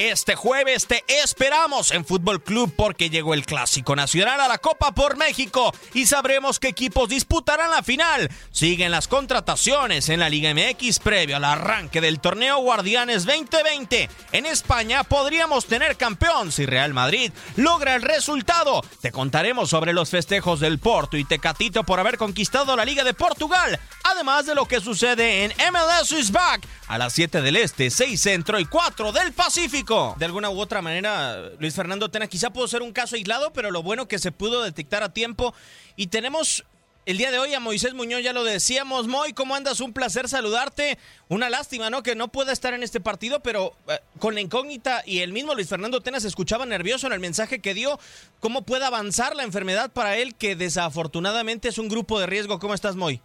Este jueves te esperamos en Fútbol Club porque llegó el Clásico Nacional a la Copa por México y sabremos qué equipos disputarán la final. Siguen las contrataciones en la Liga MX previo al arranque del torneo Guardianes 2020. En España podríamos tener campeón si Real Madrid logra el resultado. Te contaremos sobre los festejos del Porto y Tecatito por haber conquistado la Liga de Portugal, además de lo que sucede en MLS is Back a las 7 del Este, 6 Centro y 4 del Pacífico. De alguna u otra manera, Luis Fernando Tena quizá pudo ser un caso aislado, pero lo bueno que se pudo detectar a tiempo. Y tenemos el día de hoy a Moisés Muñoz, ya lo decíamos. Moy, ¿cómo andas? Un placer saludarte. Una lástima, ¿no? Que no pueda estar en este partido, pero eh, con la incógnita y el mismo Luis Fernando Tena se escuchaba nervioso en el mensaje que dio. ¿Cómo puede avanzar la enfermedad para él, que desafortunadamente es un grupo de riesgo? ¿Cómo estás, Moy?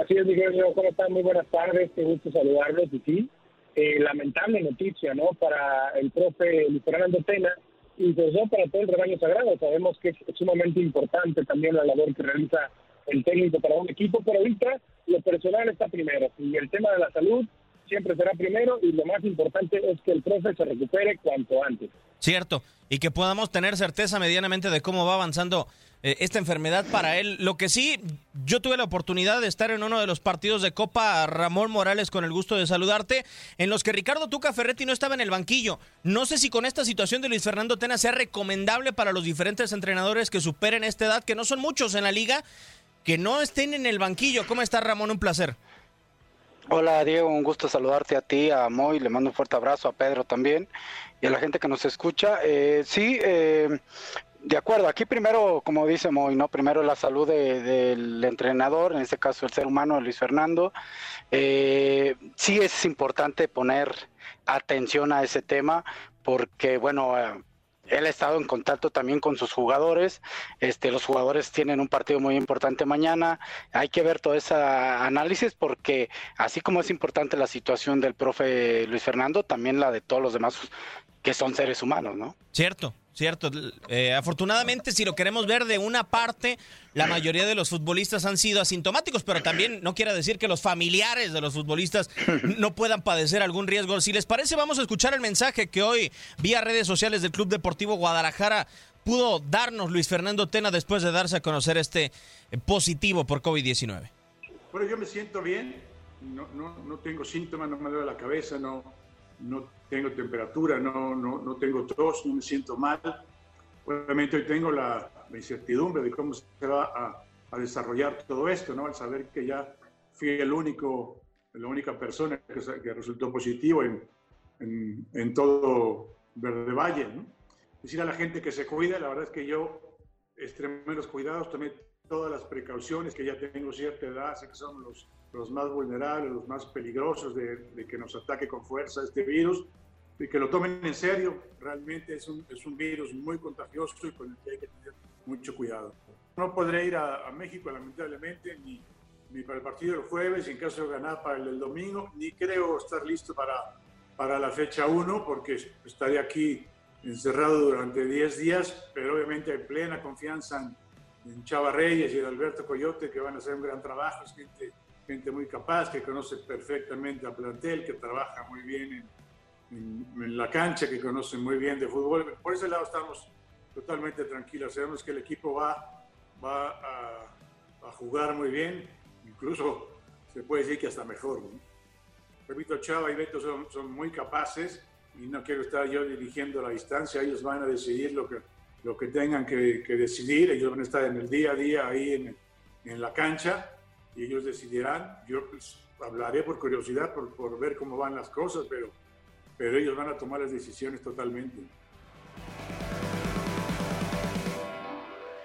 Así es, Miguel. ¿Cómo están? Muy buenas tardes. Qué gusto saludarlos. Y sí, eh, lamentable noticia, ¿no? Para el profe Luis Fernando Tena y pues no para todo el rebaño sagrado. Sabemos que es sumamente importante también la labor que realiza el técnico para un equipo, pero ahorita lo personal está primero y el tema de la salud siempre será primero y lo más importante es que el profe se recupere cuanto antes. Cierto, y que podamos tener certeza medianamente de cómo va avanzando esta enfermedad para él. Lo que sí, yo tuve la oportunidad de estar en uno de los partidos de Copa Ramón Morales con el gusto de saludarte, en los que Ricardo Tuca Ferretti no estaba en el banquillo. No sé si con esta situación de Luis Fernando Tena sea recomendable para los diferentes entrenadores que superen esta edad, que no son muchos en la liga, que no estén en el banquillo. ¿Cómo está Ramón? Un placer. Hola Diego, un gusto saludarte a ti, a Moy, le mando un fuerte abrazo a Pedro también y a la gente que nos escucha. Eh, sí, eh, de acuerdo, aquí primero, como dice Moy, ¿no? Primero la salud del entrenador, en este caso el ser humano, Luis Fernando. Eh, sí es importante poner atención a ese tema porque, bueno, eh, él ha estado en contacto también con sus jugadores. Este, los jugadores tienen un partido muy importante mañana. Hay que ver todo ese análisis porque así como es importante la situación del profe Luis Fernando, también la de todos los demás que son seres humanos, ¿no? Cierto, cierto. Eh, afortunadamente, si lo queremos ver de una parte, la mayoría de los futbolistas han sido asintomáticos, pero también no quiere decir que los familiares de los futbolistas no puedan padecer algún riesgo. Si les parece, vamos a escuchar el mensaje que hoy, vía redes sociales del Club Deportivo Guadalajara, pudo darnos Luis Fernando Tena después de darse a conocer este eh, positivo por COVID-19. Bueno, yo me siento bien, no, no, no tengo síntomas, no me duele la cabeza, no, no tengo temperatura, no, no, no tengo tos, no me siento mal. Obviamente hoy tengo la, incertidumbre de cómo se va a, desarrollar todo esto, ¿no? Al saber que ya fui el único, la única persona que, resultó positivo en, en, todo, Valle. ¿no? Decir a la gente que se cuida, la verdad es que yo extremé los cuidados, tomé todas las precauciones, que ya tengo cierta edad, sé que son los, los más vulnerables, los más peligrosos de, de que nos ataque con fuerza este virus, y que lo tomen en serio. Realmente es un, es un virus muy contagioso y con el que hay que tener mucho cuidado. No podré ir a, a México, lamentablemente, ni, ni para el partido del jueves, en caso de ganar para el del domingo, ni creo estar listo para, para la fecha 1, porque estaré aquí encerrado durante 10 días, pero obviamente hay plena confianza en, en Chava Reyes y en Alberto Coyote, que van a hacer un gran trabajo. Es gente, gente muy capaz, que conoce perfectamente a plantel, que trabaja muy bien en, en, en, la cancha, que conocen muy bien de fútbol. Por ese lado estamos totalmente tranquilos. Sabemos que el equipo va, va a, a jugar muy bien, incluso se puede decir que hasta mejor. ¿no? Repito, Chava y Beto son, son, muy capaces y no quiero estar yo dirigiendo la distancia. Ellos van a decidir lo que, lo que tengan que, que decidir. Ellos van a estar en el día a día ahí en, en la cancha y ellos decidirán. Yo pues, hablaré por curiosidad, por, por ver cómo van las cosas, pero pero ellos van a tomar las decisiones totalmente.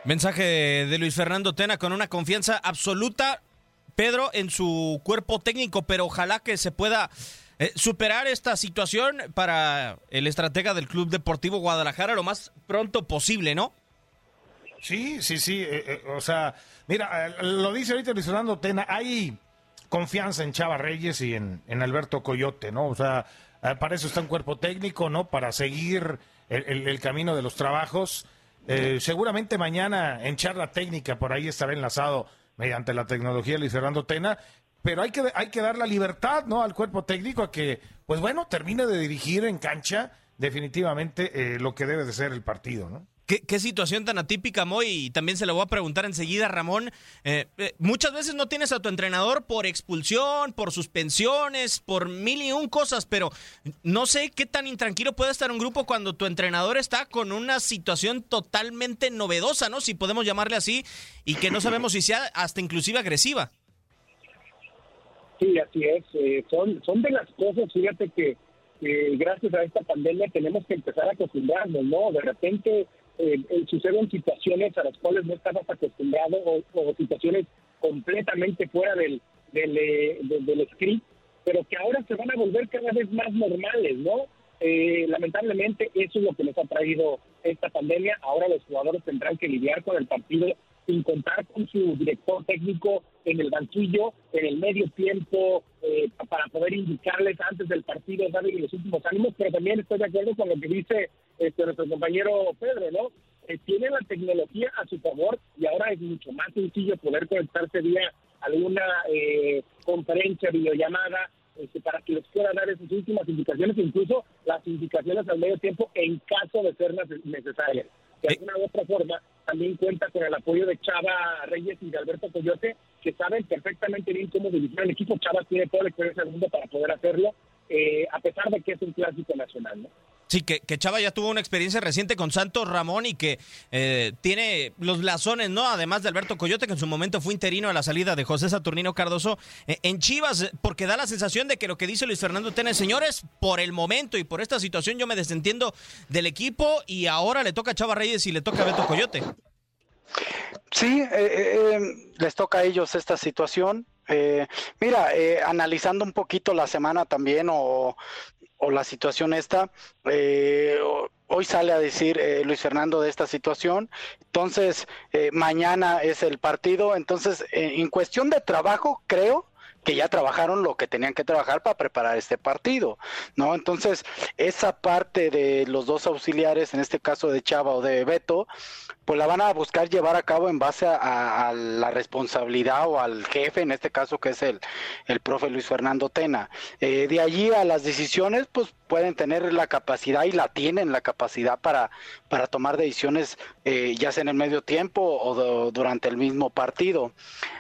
Mensaje de Luis Fernando Tena con una confianza absoluta, Pedro, en su cuerpo técnico, pero ojalá que se pueda eh, superar esta situación para el estratega del Club Deportivo Guadalajara lo más pronto posible, ¿no? Sí, sí, sí. Eh, eh, o sea, mira, eh, lo dice ahorita Luis Fernando Tena, hay confianza en Chava Reyes y en, en Alberto Coyote, ¿no? O sea, eh, para eso está un cuerpo técnico, ¿no? Para seguir el, camino de los trabajos. Seguramente mañana en charla técnica por ahí estará enlazado mediante la tecnología Luis Fernando Tena, pero hay que, hay que dar la libertad, ¿no? Al cuerpo técnico a que, pues bueno, termine de dirigir en cancha definitivamente lo que debe de ser el partido, ¿no? ¿Qué, ¿Qué, situación tan atípica, Moy, y también se lo voy a preguntar enseguida, Ramón. Eh, eh, muchas veces no tienes a tu entrenador por expulsión, por suspensiones, por mil y un cosas, pero no sé qué tan intranquilo puede estar un grupo cuando tu entrenador está con una situación totalmente novedosa, ¿no? Si podemos llamarle así, y que no sabemos si sea hasta inclusive agresiva. Sí, así es. Eh, son, son de las cosas, fíjate que gracias a esta pandemia tenemos que empezar a acostumbrarnos, ¿no? De repente eh, suceden situaciones a las cuales no estabas acostumbrado o, o situaciones completamente fuera del, del, eh, del, script, pero que ahora se van a volver cada vez más normales, ¿no? Eh, lamentablemente eso es lo que nos ha traído esta pandemia. Ahora los jugadores tendrán que lidiar con el partido sin contar con su director técnico en el banquillo, en el medio tiempo, eh, para poder indicarles antes del partido, darle los últimos ánimos, pero también estoy de acuerdo con lo que dice este, nuestro compañero Pedro, ¿no? Eh, tiene la tecnología a su favor y ahora es mucho más sencillo poder conectarse vía alguna eh, conferencia, videollamada, este, para que les pueda dar esas últimas indicaciones, incluso las indicaciones al medio tiempo en caso de ser necesarias. De alguna u otra forma, también cuenta con el apoyo de Chava Reyes y de Alberto Coyote, que saben perfectamente bien cómo dirigir el equipo. Chava tiene toda la experiencia del mundo para poder hacerlo, eh, a pesar de que es un clásico nacional, ¿no? Sí, que, que, Chava ya tuvo una experiencia reciente con Santos Ramón y que eh, tiene los lazones, ¿no? Además de Alberto Coyote, que en su momento fue interino a la salida de José Saturnino Cardoso eh, en Chivas, porque da la sensación de que lo que dice Luis Fernando Tena, señores, por el momento y por esta situación yo me desentiendo del equipo y ahora le toca a Chava Reyes y le toca a Beto Coyote. Sí, eh, les toca a ellos esta situación. Mira, analizando un poquito la semana también o o la situación esta, eh, hoy sale a decir eh, Luis Fernando de esta situación, entonces eh, mañana es el partido, entonces en cuestión de trabajo creo que ya trabajaron lo que tenían que trabajar para preparar este partido, ¿no? Entonces, esa parte de los dos auxiliares, en este caso de Chava o de Beto, pues la van a buscar llevar a cabo en base a, la responsabilidad o al jefe, en este caso que es el, el profe Luis Fernando Tena. Eh, de allí a las decisiones, pues pueden tener la capacidad y la tienen la capacidad para, para tomar decisiones eh, ya sea en el medio tiempo o durante el mismo partido.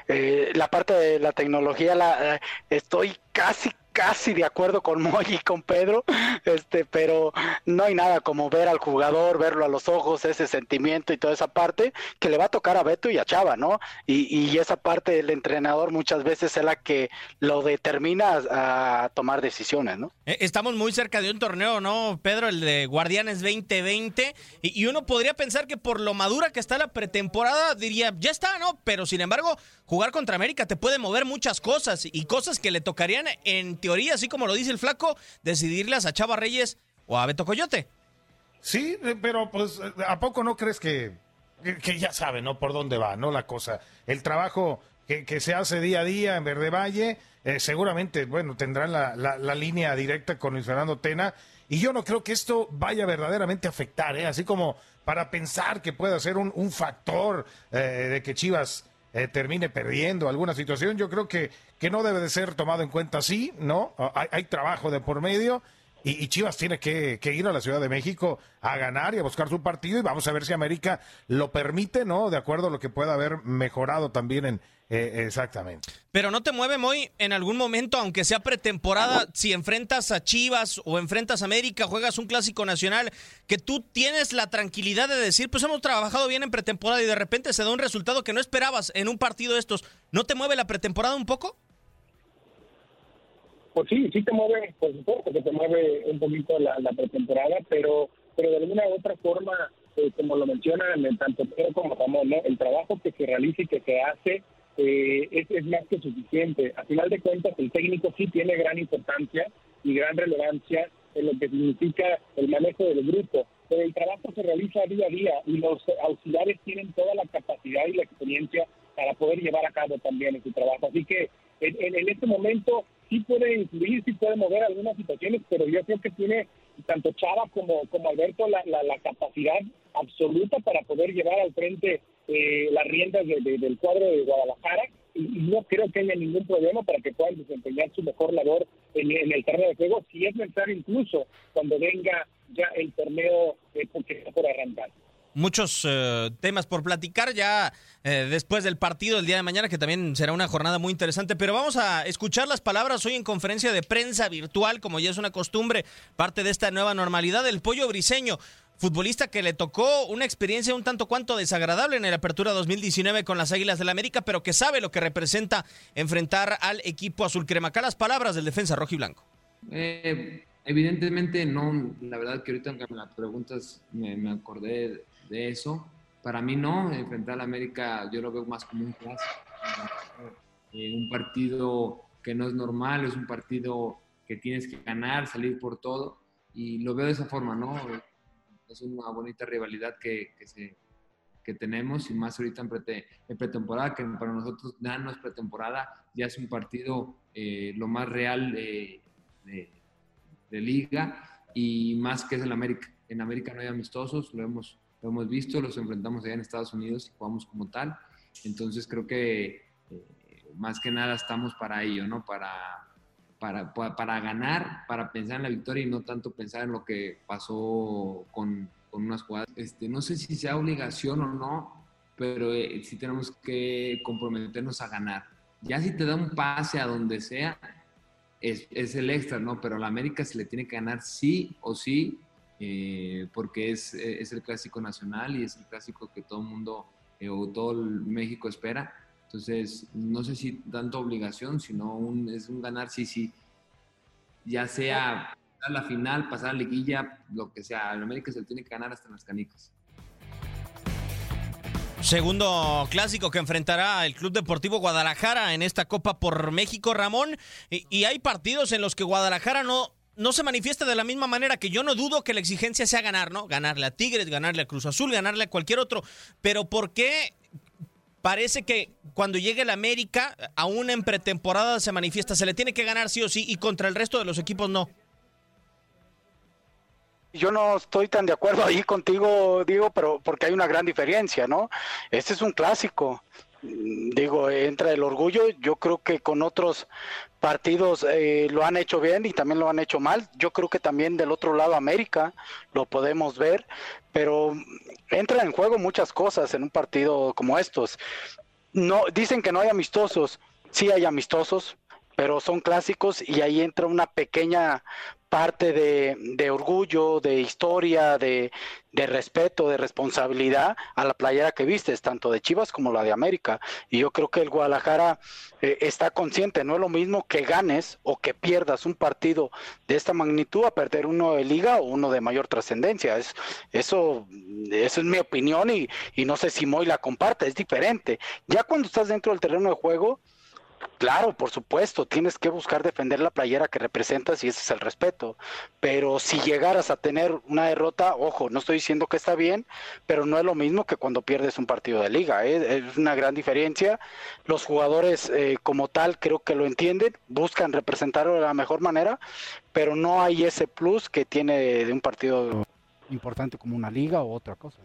Eh, la parte de la tecnología la, eh, estoy casi casi de acuerdo con Moy y con Pedro, este, pero no hay nada como ver al jugador, verlo a los ojos, ese sentimiento y toda esa parte que le va a tocar a Beto y a Chava, ¿no? Y, y esa parte del entrenador muchas veces es la que lo determina a, tomar decisiones, ¿no? Eh, estamos muy cerca de un torneo, ¿no, Pedro? El de Guardianes 2020, y, y uno podría pensar que por lo madura que está la pretemporada, diría, ya está, ¿no? Pero sin embargo, jugar contra América te puede mover muchas cosas y cosas que le tocarían en teoría, así como lo dice el flaco, decidirlas a Chava Reyes o a Beto Coyote. Sí, eh, pero pues, ¿a poco no crees que, que, ya sabe, ¿no? Por dónde va, ¿no? La cosa. El trabajo que, que se hace día a día en Verde Valle, eh, seguramente, bueno, tendrán la, la, línea directa con Luis Fernando Tena. Y yo no creo que esto vaya verdaderamente a afectar, ¿eh? Así como para pensar que pueda ser un, un factor eh, de que Chivas eh, termine perdiendo alguna situación, yo creo que, que no debe de ser tomado en cuenta así, ¿no? Hay, hay trabajo de por medio y, Chivas tiene que, ir a la Ciudad de México a ganar y a buscar su partido y vamos a ver si América lo permite, ¿no? De acuerdo a lo que pueda haber mejorado también en, eh, exactamente. Pero no te mueve muy en algún momento, aunque sea pretemporada, si enfrentas a Chivas o enfrentas a América, juegas un clásico nacional, que tú tienes la tranquilidad de decir, pues hemos trabajado bien en pretemporada y de repente se da un resultado que no esperabas en un partido de estos. ¿No te mueve la pretemporada un poco? Pues sí, sí te mueve, por supuesto que te mueve un poquito la, pretemporada, pero, pero de alguna u otra forma, eh, como lo mencionan tanto Pedro como Ramón, ¿no? el trabajo que se realiza y que se hace eh, es, más que suficiente. A final de cuentas, el técnico sí tiene gran importancia y gran relevancia en lo que significa el manejo del grupo, pero el trabajo se realiza día a día y los auxiliares tienen toda la capacidad y la experiencia para poder llevar a cabo también ese trabajo. Así que en, en este momento sí puede influir, sí puede mover algunas situaciones, pero yo creo que tiene tanto Chava como, como Alberto la, la capacidad absoluta para poder llevar al frente eh, las riendas del cuadro de Guadalajara y, no creo que haya ningún problema para que puedan desempeñar su mejor labor en, el terreno de juego, si es necesario incluso cuando venga ya el torneo eh, porque está por arrancar muchos eh, temas por platicar ya eh, después del partido del día de mañana, que también será una jornada muy interesante. Pero vamos a escuchar las palabras hoy en conferencia de prensa virtual, como ya es una costumbre, parte de esta nueva normalidad del pollo briseño futbolista que le tocó una experiencia un tanto cuanto desagradable en el Apertura 2019 con las Águilas del la América, pero que sabe lo que representa enfrentar al equipo azul crema. Acá las palabras del defensa rojo y blanco. Eh, evidentemente no, la verdad que ahorita me las preguntas me, acordé de eso. Para mí no, enfrentar al América yo lo veo más como un clásico, eh, un partido que no es normal, es un partido que tienes que ganar, salir por todo, y lo veo de esa forma, ¿no? es una bonita rivalidad que, que, tenemos y más ahorita en, pretemporada, que para nosotros ya no es pretemporada, ya es un partido eh, lo más real de, de, liga y más que es el América. En América no hay amistosos, lo hemos, lo hemos visto, los enfrentamos allá en Estados Unidos y jugamos como tal. Entonces creo que eh, más que nada estamos para ello, ¿no? Para, para, para, ganar, para pensar en la victoria y no tanto pensar en lo que pasó con, con unas jugadas. Este, no sé si sea obligación o no, pero eh, sí tenemos que comprometernos a ganar. Ya si te da un pase a donde sea, es, es el extra, ¿no? Pero a la América se le tiene que ganar sí o sí, eh, porque es, es, el clásico nacional y es el clásico que todo el mundo eh, o todo el México espera. Entonces, no sé si tanto obligación, sino un, es un ganar sí, sí. Ya sea pasar la final, pasar a la liguilla, lo que sea. El América se tiene que ganar hasta en las canicas. Segundo clásico que enfrentará el Club Deportivo Guadalajara en esta Copa por México, Ramón. Y, y, hay partidos en los que Guadalajara no, no se manifiesta de la misma manera que yo no dudo que la exigencia sea ganar, ¿no? Ganarle a Tigres, ganarle a Cruz Azul, ganarle a cualquier otro. Pero ¿por qué parece que cuando llegue el América, aún en pretemporada se manifiesta, se le tiene que ganar sí o sí y contra el resto de los equipos no. Yo no estoy tan de acuerdo ahí contigo, digo, pero porque hay una gran diferencia, ¿no? Este es un clásico. Digo, entra el orgullo. Yo creo que con otros partidos eh, lo han hecho bien y también lo han hecho mal. Yo creo que también del otro lado América lo podemos ver, pero entra en juego muchas cosas en un partido como estos. No dicen que no hay amistosos, sí hay amistosos, pero son clásicos y ahí entra una pequeña parte de, orgullo, de historia, de, respeto, de responsabilidad a la playera que vistes, tanto de Chivas como la de América. Y yo creo que el Guadalajara eh, está consciente, no es lo mismo que ganes o que pierdas un partido de esta magnitud a perder uno de liga o uno de mayor trascendencia. Es, eso, eso es mi opinión y, y no sé si Moy la comparte, es diferente. Ya cuando estás dentro del terreno de juego, Claro, por supuesto, tienes que buscar defender la playera que representas y ese es el respeto. Pero si llegaras a tener una derrota, ojo, no estoy diciendo que está bien, pero no es lo mismo que cuando pierdes un partido de liga. ¿eh? Es una gran diferencia. Los jugadores eh, como tal creo que lo entienden, buscan representarlo de la mejor manera, pero no hay ese plus que tiene de un partido importante como una liga o otra cosa.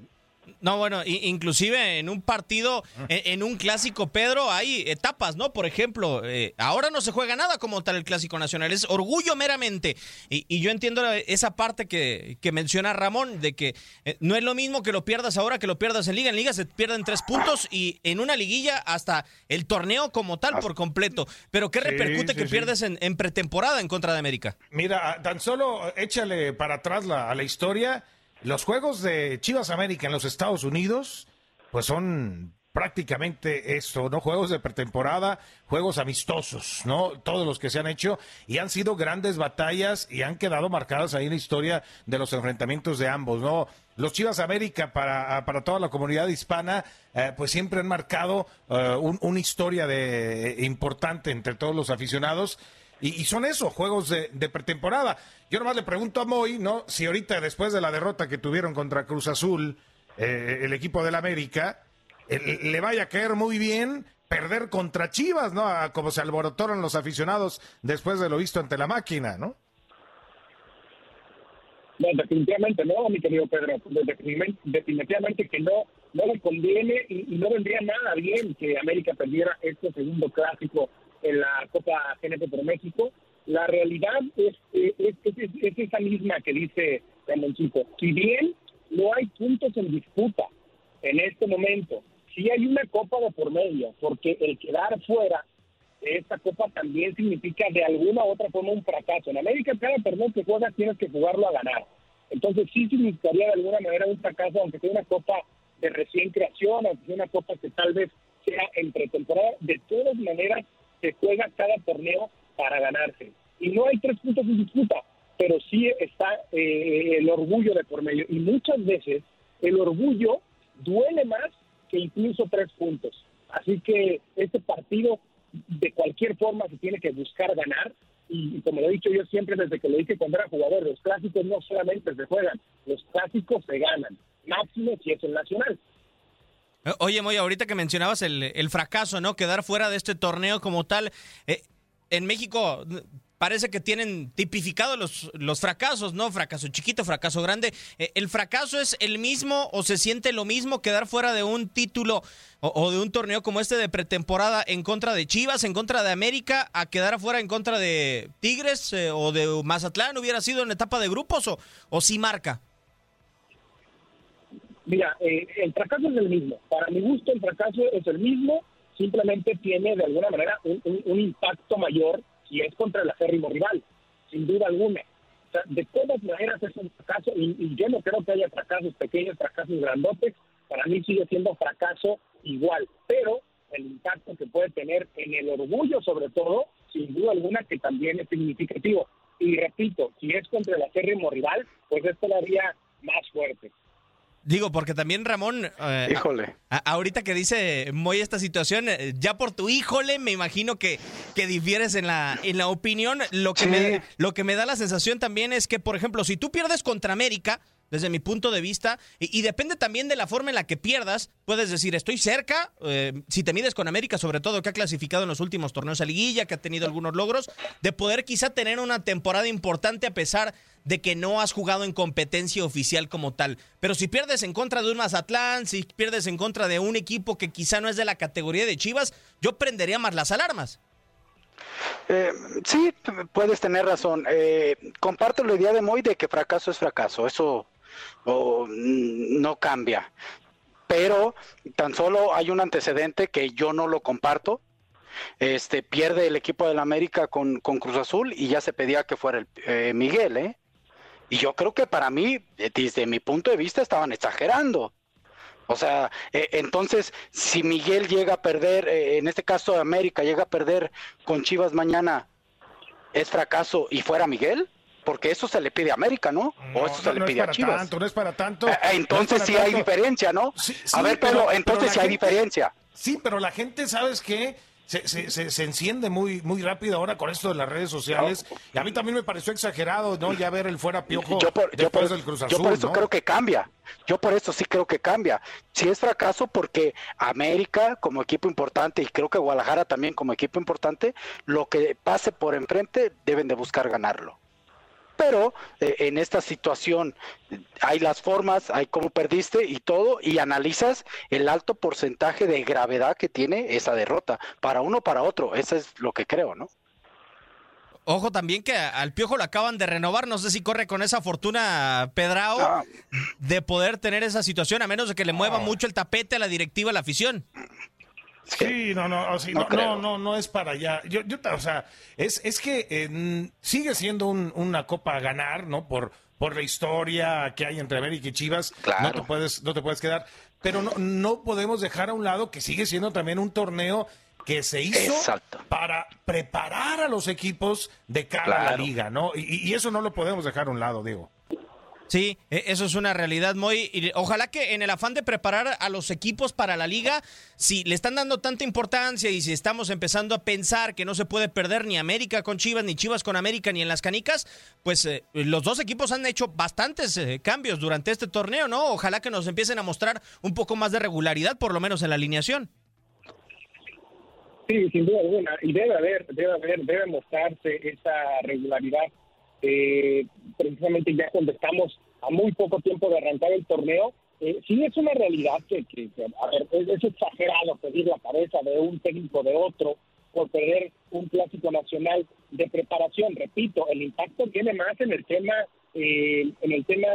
No, bueno, inclusive en un partido, en, un clásico, Pedro, hay etapas, ¿no? Por ejemplo, eh, ahora no se juega nada como tal el clásico nacional, es orgullo meramente. Y, yo entiendo esa parte que, menciona Ramón, de que eh, no es lo mismo que lo pierdas ahora que lo pierdas en liga. En liga se pierden tres puntos y en una liguilla hasta el torneo como tal por completo. Pero ¿qué repercute que pierdes en, pretemporada en contra de América? Mira, tan solo échale para atrás la, a la historia los juegos de Chivas América en los Estados Unidos, pues son prácticamente eso, ¿no? Juegos de pretemporada, juegos amistosos, ¿no? Todos los que se han hecho y han sido grandes batallas y han quedado marcadas ahí en la historia de los enfrentamientos de ambos, ¿no? Los Chivas América para, para toda la comunidad hispana, eh, pues siempre han marcado eh, una historia de, importante entre todos los aficionados y, son eso, juegos de, pretemporada. Yo nomás le pregunto a Moy, ¿no? Si ahorita, después de la derrota que tuvieron contra Cruz Azul, eh, el equipo del América, le vaya a caer muy bien perder contra Chivas, ¿no? como se alborotaron los aficionados después de lo visto ante la máquina, ¿no? No, definitivamente no, mi querido Pedro. Definitivamente que no, no le conviene y, y no vendría nada bien que América perdiera este segundo clásico en la Copa GNP por México, la realidad es, es, es, esa misma que dice Ramoncito. Si bien no hay puntos en disputa en este momento, sí hay una copa de por medio, porque el quedar fuera de esta copa también significa de alguna u otra forma un fracaso. En América cada torneo que juegas tienes que jugarlo a ganar. Entonces sí significaría de alguna manera un fracaso, aunque sea una copa de recién creación, aunque sea una copa que tal vez sea entre temporada, de todas maneras se juega cada torneo para ganarse. Y no hay tres puntos en disputa, pero sí está eh, el orgullo de por medio. Y muchas veces el orgullo duele más que incluso tres puntos. Así que este partido de cualquier forma se tiene que buscar ganar. Y, como lo he dicho yo siempre desde que lo dije cuando era jugador, los clásicos no solamente se juegan, los clásicos se ganan, máximo si es el nacional. Eh, oye, Moy, ahorita que mencionabas el, el, fracaso, ¿no? Quedar fuera de este torneo como tal. Eh, en México parece que tienen tipificado los, los fracasos, ¿no? Fracaso chiquito, fracaso grande. Eh, ¿El fracaso es el mismo o se siente lo mismo quedar fuera de un título o, de un torneo como este de pretemporada en contra de Chivas, en contra de América, a quedar afuera en contra de Tigres o de Mazatlán? ¿Hubiera sido en etapa de grupos o, o sí marca? Mira, eh, el fracaso es el mismo. Para mi gusto, el fracaso es el mismo. Simplemente tiene de alguna manera un, impacto mayor si es contra el acérrimo rival, sin duda alguna. De todas maneras es un fracaso y, yo no creo que haya fracasos pequeños, fracasos grandotes. Para mí sigue siendo fracaso igual, pero el impacto que puede tener en el orgullo, sobre todo, sin duda alguna, que también es significativo. Y repito, si es contra el acérrimo rival, pues es todavía más fuerte. Digo, porque también Ramón. Eh, híjole. ahorita que dice muy esta situación, eh, ya por tu híjole, me imagino que, que difieres en la, en la opinión. Lo que, me, lo que me da la sensación también es que, por ejemplo, si tú pierdes contra América, desde mi punto de vista, y, depende también de la forma en la que pierdas. Puedes decir, estoy cerca, eh, si te mides con América, sobre todo, que ha clasificado en los últimos torneos a liguilla, que ha tenido algunos logros, de poder quizá tener una temporada importante a pesar de que no has jugado en competencia oficial como tal. Pero si pierdes en contra de un Mazatlán, si pierdes en contra de un equipo que quizá no es de la categoría de Chivas, yo prendería más las alarmas. Eh, sí, puedes tener razón. Eh, comparto la idea de Moy de que fracaso es fracaso. Eso o no cambia. Pero tan solo hay un antecedente que yo no lo comparto este pierde el equipo del América con, con Cruz Azul y ya se pedía que fuera el, eh, Miguel, ¿eh? Y yo creo que para mí, eh, desde mi punto de vista, estaban exagerando. O sea, eh, entonces, si Miguel llega a perder, eh, en este caso América llega a perder con Chivas mañana, ¿es fracaso y fuera Miguel? Porque eso se le pide a América, ¿no? o eso se le no pide es a Chivas. tanto, no es para tanto. Eh, No es entonces para sí hay diferencia, ¿no? Sí, a ver, pero- pero, pero entonces la sí hay gente- diferencia. Sí, pero la gente, ¿sabes qué? Se, se, se, se enciende muy muy rápido ahora con esto de las redes sociales. Y a mí también me pareció exagerado, ¿no? Ya ver el fuera piojo yo por, yo después por- del Cruz yo Azul, por eso ¿no? creo que cambia. Yo por eso sí creo que cambia. Si es fracaso porque América como equipo importante y creo que Guadalajara también como equipo importante, lo que pase por enfrente deben de buscar ganarlo. Pero eh, en esta situación hay las formas, hay cómo perdiste y todo, y analizas el alto porcentaje de gravedad que tiene esa derrota, para uno o para otro, eso es lo que creo, ¿no? Ojo también que al Piojo lo acaban de renovar. No sé si corre con esa fortuna Pedrao Ah. de poder tener esa situación, a menos de que le mueva mucho el tapete a la directiva, a la afición. Sí, no, no, o sea, no no, no, no, es para allá. Yo, yo, o sea, es, es que eh, sigue siendo un- una copa a ganar, ¿no? Por, por la historia que hay entre América y Chivas, no te puedes, no te puedes quedar. Pero no, no podemos dejar a un lado que sigue siendo también un torneo que se hizo Exacto. para preparar a los equipos de cara a la Claro. liga, ¿no? Y, y eso no lo podemos dejar a un lado, digo. Sí, e- eso es una realidad muy... y Ojalá que en el afán de preparar a los equipos para la liga, si le están dando tanta importancia y si estamos empezando a pensar que no se puede perder ni América con Chivas, ni Chivas con América, ni en las canicas, pues eh, los dos equipos han hecho bastantes eh, cambios durante este torneo, ¿no? Ojalá que nos empiecen a mostrar un poco más de regularidad, por lo menos en la alineación. Sí, sin duda alguna. Y debe haber, debe haber, debe mostrarse esa regularidad. Eh, precisamente ya cuando estamos a muy poco tiempo de arrancar el torneo, eh, sí es una realidad que, es, es exagerado pedir la cabeza de un técnico de otro por perder un clásico nacional de preparación. Repito, el impacto viene más en el tema, eh, en el tema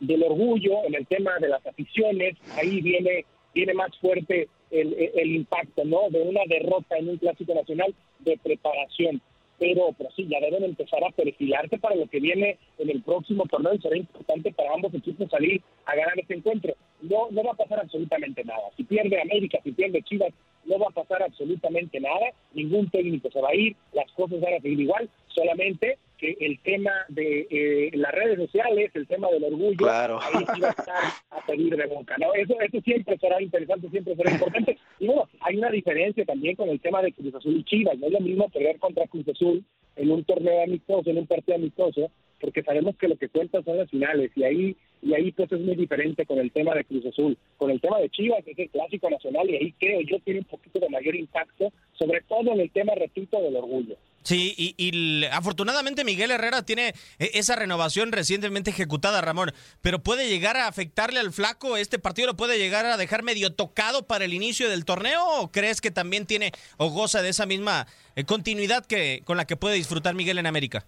del orgullo, en el tema de las aficiones. Ahí viene viene más fuerte el- el impacto, ¿no? De una derrota en un clásico nacional de preparación. Pero, pero sí, ya deben empezar a perfilarse para lo que viene en el próximo torneo y será importante para ambos equipos salir a ganar este encuentro. No, no va a pasar absolutamente nada. Si pierde América, si pierde Chivas, no va a pasar absolutamente nada. Ningún técnico se va a ir, las cosas van a seguir igual, solamente que el tema de eh, las redes sociales, el tema del orgullo, Claro. ahí sí va a estar a pedir de boca. ¿no? Eso, eso siempre será interesante, siempre será importante. Y bueno, hay una diferencia también con el tema de Cruz Azul y Chivas. No es lo mismo perder contra Cruz Azul en un torneo amistoso, en un partido amistoso, porque sabemos que lo que cuenta son las finales y ahí y ahí pues es muy diferente con el tema de Cruz Azul. Con el tema de Chivas es el clásico nacional y ahí creo yo tiene un poquito de mayor impacto, sobre todo en el tema, repito, del orgullo. Sí, y, y afortunadamente Miguel Herrera tiene eh, esa renovación recientemente ejecutada, Ramón, pero puede llegar a afectarle al flaco, este partido lo puede llegar a dejar medio tocado para el inicio del torneo, o crees que también tiene o goza de esa misma eh, continuidad que con la que puede disfrutar Miguel en América?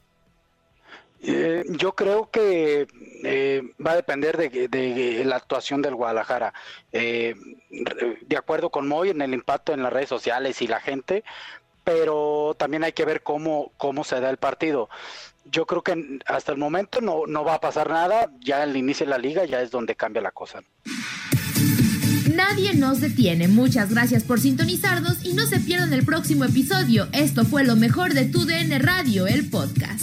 Eh, yo creo que eh, va a depender de, la actuación del Guadalajara. Eh, de acuerdo con Moy en el impacto en las redes sociales y la gente, pero también hay que ver cómo, cómo se da el partido. Yo creo que hasta el momento no, no va a pasar nada, ya al inicio de la liga ya es donde cambia la cosa. Nadie nos detiene. Muchas gracias por sintonizarnos y no se pierdan el próximo episodio. Esto fue lo mejor de Tu DN Radio, el podcast.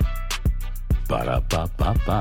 Ba-da-ba-ba-ba.